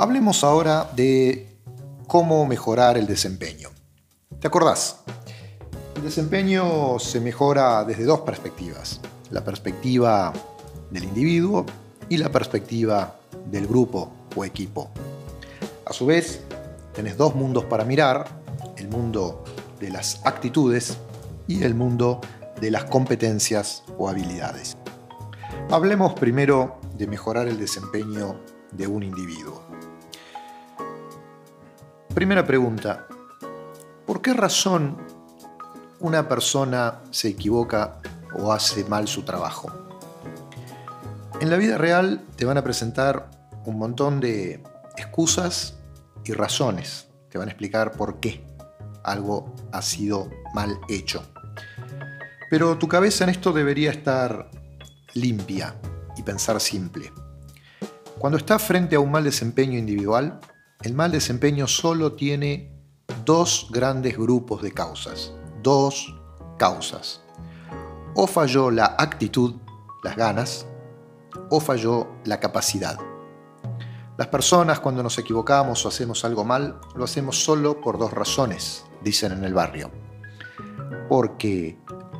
Hablemos ahora de cómo mejorar el desempeño. ¿Te acordás? El desempeño se mejora desde dos perspectivas. La perspectiva del individuo y la perspectiva del grupo o equipo. A su vez, tenés dos mundos para mirar, el mundo de las actitudes y el mundo de las competencias o habilidades. Hablemos primero de mejorar el desempeño de un individuo. Primera pregunta, ¿por qué razón una persona se equivoca o hace mal su trabajo? En la vida real te van a presentar un montón de excusas y razones. Te van a explicar por qué algo ha sido mal hecho. Pero tu cabeza en esto debería estar limpia y pensar simple. Cuando estás frente a un mal desempeño individual, el mal desempeño solo tiene dos grandes grupos de causas. Dos causas. O falló la actitud, las ganas, o falló la capacidad. Las personas cuando nos equivocamos o hacemos algo mal, lo hacemos solo por dos razones, dicen en el barrio. Porque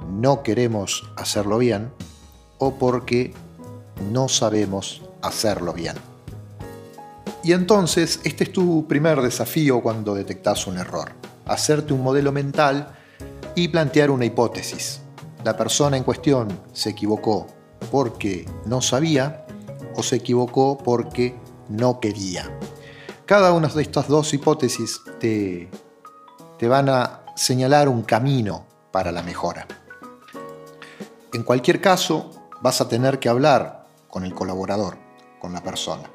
no queremos hacerlo bien o porque no sabemos hacerlo bien. Y entonces, este es tu primer desafío cuando detectas un error. Hacerte un modelo mental y plantear una hipótesis. La persona en cuestión se equivocó porque no sabía o se equivocó porque no quería. Cada una de estas dos hipótesis te, te van a señalar un camino para la mejora. En cualquier caso, vas a tener que hablar con el colaborador, con la persona.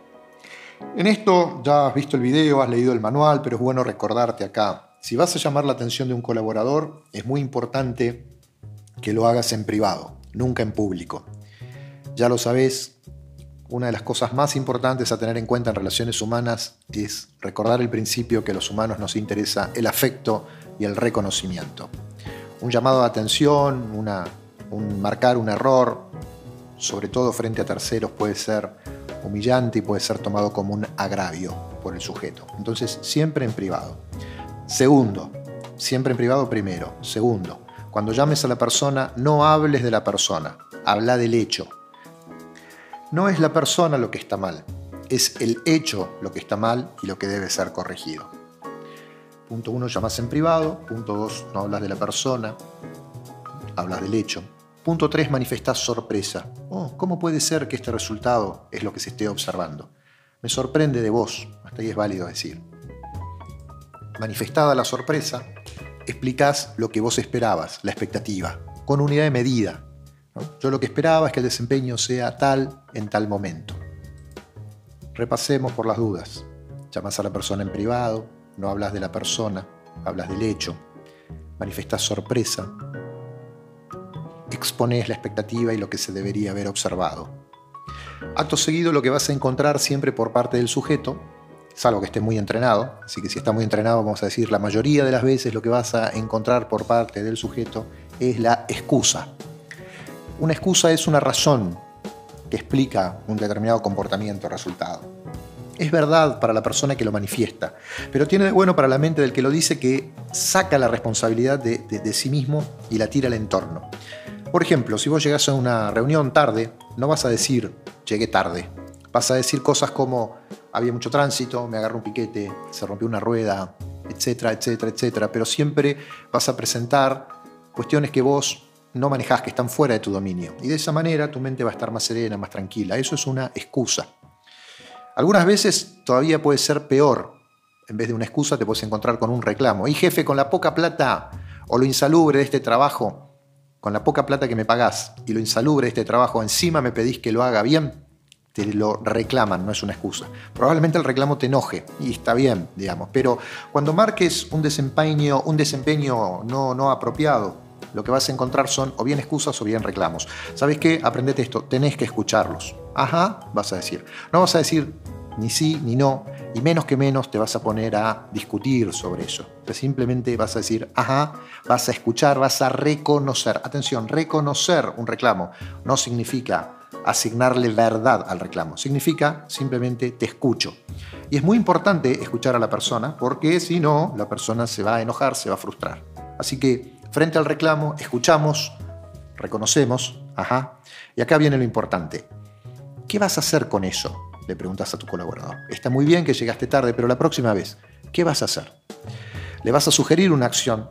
En esto ya has visto el video, has leído el manual, pero es bueno recordarte acá. Si vas a llamar la atención de un colaborador, es muy importante que lo hagas en privado, nunca en público. Ya lo sabés, una de las cosas más importantes a tener en cuenta en relaciones humanas es recordar el principio que a los humanos nos interesa el afecto y el reconocimiento. Un llamado de atención, un marcar un error, sobre todo frente a terceros, puede ser humillante y puede ser tomado como un agravio por el sujeto. Entonces, siempre en privado. Segundo, siempre en privado primero. Segundo, cuando llames a la persona, no hables de la persona, habla del hecho, no es la persona lo que está mal, es el hecho lo que está mal y lo que debe ser corregido. Punto uno, llamas en privado. Punto dos, no hablas de la persona, hablas del hecho. Punto tres, manifestas sorpresa. Oh, ¿cómo puede ser que este resultado es lo que se esté observando? Me sorprende de vos, hasta ahí es válido decir. Manifestada la sorpresa, explicás lo que vos esperabas, la expectativa, con unidad de medida, yo lo que esperaba es que el desempeño sea tal en tal momento. Repasemos por las dudas. Llamas a la persona en privado, no hablas de la persona, hablas del hecho, manifestas sorpresa, expones la expectativa y lo que se debería haber observado. Acto seguido lo que vas a encontrar siempre por parte del sujeto, salvo que esté muy entrenado, así que si está muy entrenado vamos a decir la mayoría de las veces lo que vas a encontrar por parte del sujeto es la excusa. Una excusa es una razón que explica un determinado comportamiento o resultado. Es verdad para la persona que lo manifiesta, pero tiene de bueno para la mente del que lo dice que saca la responsabilidad de, sí mismo y la tira al entorno. Por ejemplo, si vos llegás a una reunión tarde, no vas a decir llegué tarde. Vas a decir cosas como había mucho tránsito, me agarró un piquete, se rompió una rueda, etcétera, etcétera, etcétera. Pero siempre vas a presentar cuestiones que vos no manejas, que están fuera de tu dominio. Y de esa manera tu mente va a estar más serena, más tranquila. Eso es una excusa. Algunas veces todavía puede ser peor. En vez de una excusa te puedes encontrar con un reclamo. Y jefe, con la poca plata o lo insalubre de este trabajo, con la poca plata que me pagás y lo insalubre de este trabajo, encima me pedís que lo haga bien, te lo reclaman, no es una excusa. Probablemente el reclamo te enoje y está bien, digamos, pero cuando marques un desempeño, un desempeño no, no apropiado, lo que vas a encontrar son o bien excusas o bien reclamos. ¿Sabes qué? Aprendete esto, tenés que escucharlos. Ajá, vas a decir. No vas a decir ni sí ni no, y menos que menos te vas a poner a discutir sobre eso. simplemente vas a decir, ajá, vas a escuchar, vas a reconocer. Atención, reconocer un reclamo no significa asignarle verdad al reclamo, significa simplemente te escucho. Y es muy importante escuchar a la persona, porque si no, la persona se va a enojar, se va a frustrar. Así que, frente al reclamo, escuchamos, reconocemos, ajá, y acá viene lo importante. ¿Qué vas a hacer con eso? Le preguntas a tu colaborador. Está muy bien que llegaste tarde, pero la próxima vez, ¿qué vas a hacer? Le vas a sugerir una acción,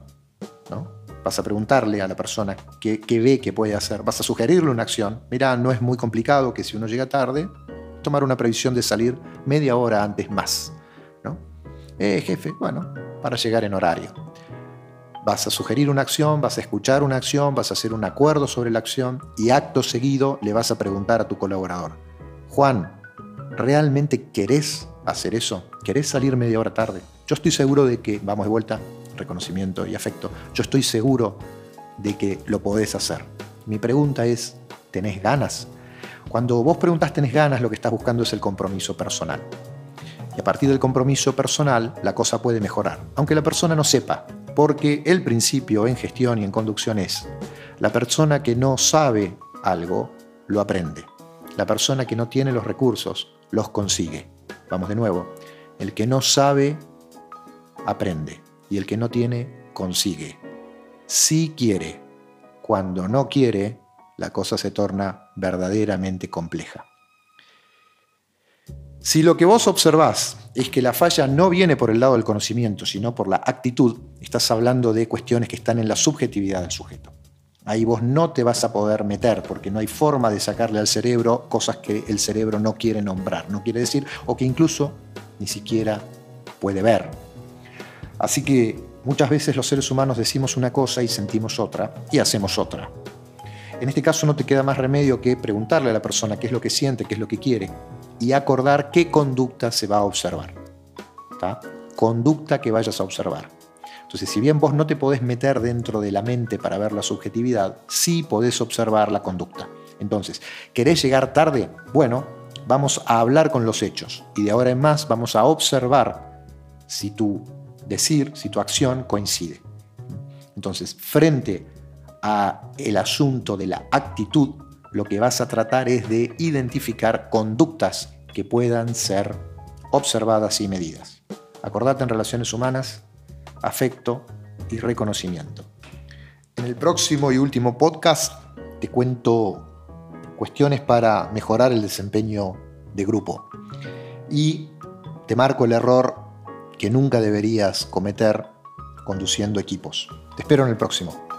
¿no? Vas a preguntarle a la persona qué, ve que puede hacer. Vas a sugerirle una acción. Mira, no es muy complicado que si uno llega tarde, tomar una previsión de salir media hora antes más. ¿no? Eh, jefe, bueno, para llegar en horario. Vas a sugerir una acción, vas a escuchar una acción, vas a hacer un acuerdo sobre la acción y acto seguido le vas a preguntar a tu colaborador, Juan, ¿realmente querés hacer eso? ¿Querés salir media hora tarde? Yo estoy seguro de que, vamos de vuelta, reconocimiento y afecto. Yo estoy seguro de que lo podés hacer. Mi pregunta es, ¿tenés ganas? Cuando vos preguntas tenés ganas, lo que estás buscando es el compromiso personal. Y a partir del compromiso personal, la cosa puede mejorar, aunque la persona no sepa, porque el principio en gestión y en conducción es, la persona que no sabe algo, lo aprende. La persona que no tiene los recursos, los consigue. Vamos de nuevo, el que no sabe, aprende y el que no tiene, consigue. Si quiere. Cuando no quiere, la cosa se torna verdaderamente compleja. Si lo que vos observás es que la falla no viene por el lado del conocimiento, sino por la actitud, estás hablando de cuestiones que están en la subjetividad del sujeto. Ahí vos no te vas a poder meter porque no hay forma de sacarle al cerebro cosas que el cerebro no quiere nombrar, no quiere decir, o que incluso ni siquiera puede ver. Así que muchas veces los seres humanos decimos una cosa y sentimos otra y hacemos otra. En este caso no te queda más remedio que preguntarle a la persona qué es lo que siente, qué es lo que quiere y acordar qué conducta se va a observar. Conducta que vayas a observar. Entonces, si bien vos no te podés meter dentro de la mente para ver la subjetividad, sí podés observar la conducta. Entonces, ¿querés llegar tarde? Bueno, vamos a hablar con los hechos y de ahora en más vamos a observar si tu decir si tu acción coincide. Entonces, frente a el asunto de la actitud, lo que vas a tratar es de identificar conductas que puedan ser observadas y medidas. Acordate en relaciones humanas, afecto y reconocimiento. En el próximo y último podcast te cuento cuestiones para mejorar el desempeño de grupo. Y te marco el error que nunca deberías cometer conduciendo equipos. Te espero en el próximo.